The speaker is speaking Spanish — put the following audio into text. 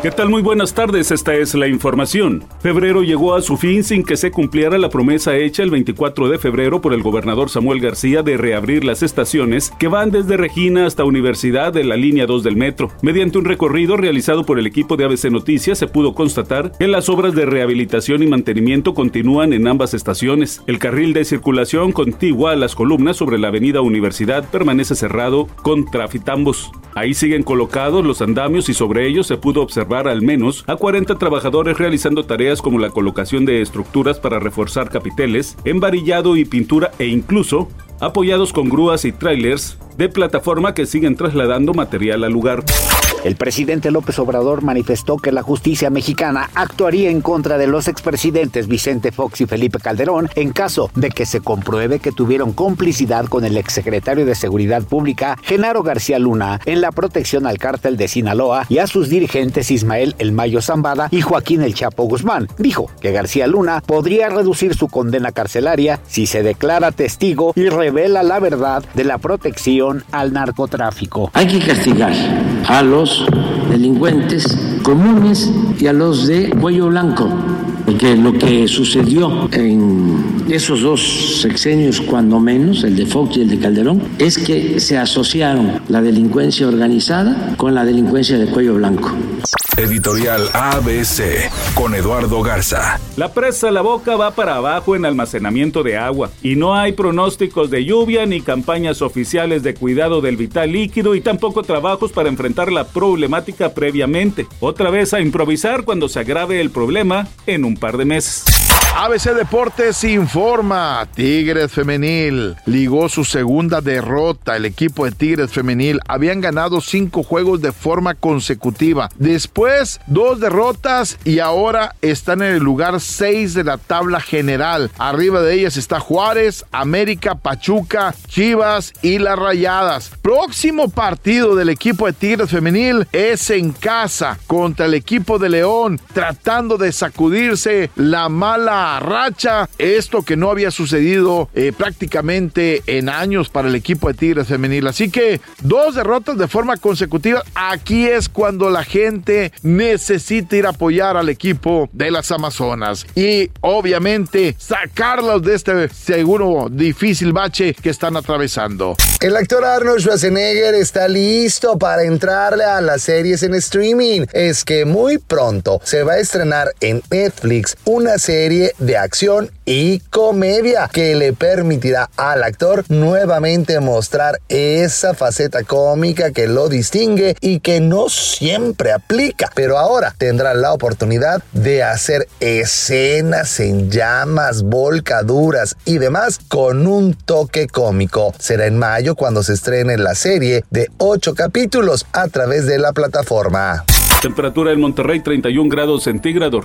¿Qué tal? Muy buenas tardes, esta es la información. Febrero llegó a su fin sin que se cumpliera la promesa hecha el 24 de febrero por el gobernador Samuel García de reabrir las estaciones que van desde Regina hasta Universidad de la línea 2 del metro. Mediante un recorrido realizado por el equipo de ABC Noticias se pudo constatar que las obras de rehabilitación y mantenimiento continúan en ambas estaciones. El carril de circulación contigua a las columnas sobre la avenida Universidad permanece cerrado con trafitambos. Ahí siguen colocados los andamios y sobre ellos se pudo observar al menos a 40 trabajadores realizando tareas como la colocación de estructuras para reforzar capiteles, embarillado y pintura e incluso apoyados con grúas y trailers de plataforma que siguen trasladando material al lugar. El presidente López Obrador manifestó que la justicia mexicana actuaría en contra de los expresidentes Vicente Fox y Felipe Calderón en caso de que se compruebe que tuvieron complicidad con el exsecretario de Seguridad Pública Genaro García Luna en la protección al cártel de Sinaloa y a sus dirigentes Ismael El Mayo Zambada y Joaquín El Chapo Guzmán. Dijo que García Luna podría reducir su condena carcelaria si se declara testigo y revela la verdad de la protección al narcotráfico. Hay que castigar a los delincuentes comunes y a los de cuello blanco. Porque lo que sucedió en esos dos sexenios, cuando menos, el de Fox y el de Calderón, es que se asociaron la delincuencia organizada con la delincuencia de cuello blanco. Editorial ABC con Eduardo Garza. La presa La Boca va para abajo en almacenamiento de agua y no hay pronósticos de lluvia ni campañas oficiales de cuidado del vital líquido y tampoco trabajos para enfrentar la problemática previamente. Otra vez a improvisar cuando se agrave el problema en un par de meses. ABC Deportes informa. Tigres Femenil ligó su segunda derrota. El equipo de Tigres Femenil habían ganado cinco juegos de forma consecutiva. Después, dos derrotas y ahora están en el lugar seis de la tabla general. Arriba de ellas está Juárez, América, Pachuca, Chivas y las Rayadas. Próximo partido del equipo de Tigres Femenil es en casa contra el equipo de León, tratando de sacudirse la mala racha, esto que no había sucedido eh, prácticamente en años para el equipo de Tigres Femenil. Así que dos derrotas de forma consecutiva. Aquí es cuando la gente necesita ir a apoyar al equipo de las Amazonas y obviamente sacarlos de este seguro difícil bache que están atravesando. El actor Arnold Schwarzenegger está listo para entrarle a las series en streaming. Es que muy pronto se va a estrenar en Netflix una de acción y comedia que le permitirá al actor nuevamente mostrar esa faceta cómica que lo distingue y que no siempre aplica. Pero ahora tendrá la oportunidad de hacer escenas en llamas, volcaduras y demás con un toque cómico. Será en mayo cuando se estrene la serie de 8 capítulos a través de la plataforma. Temperatura en Monterrey 31 grados centígrados.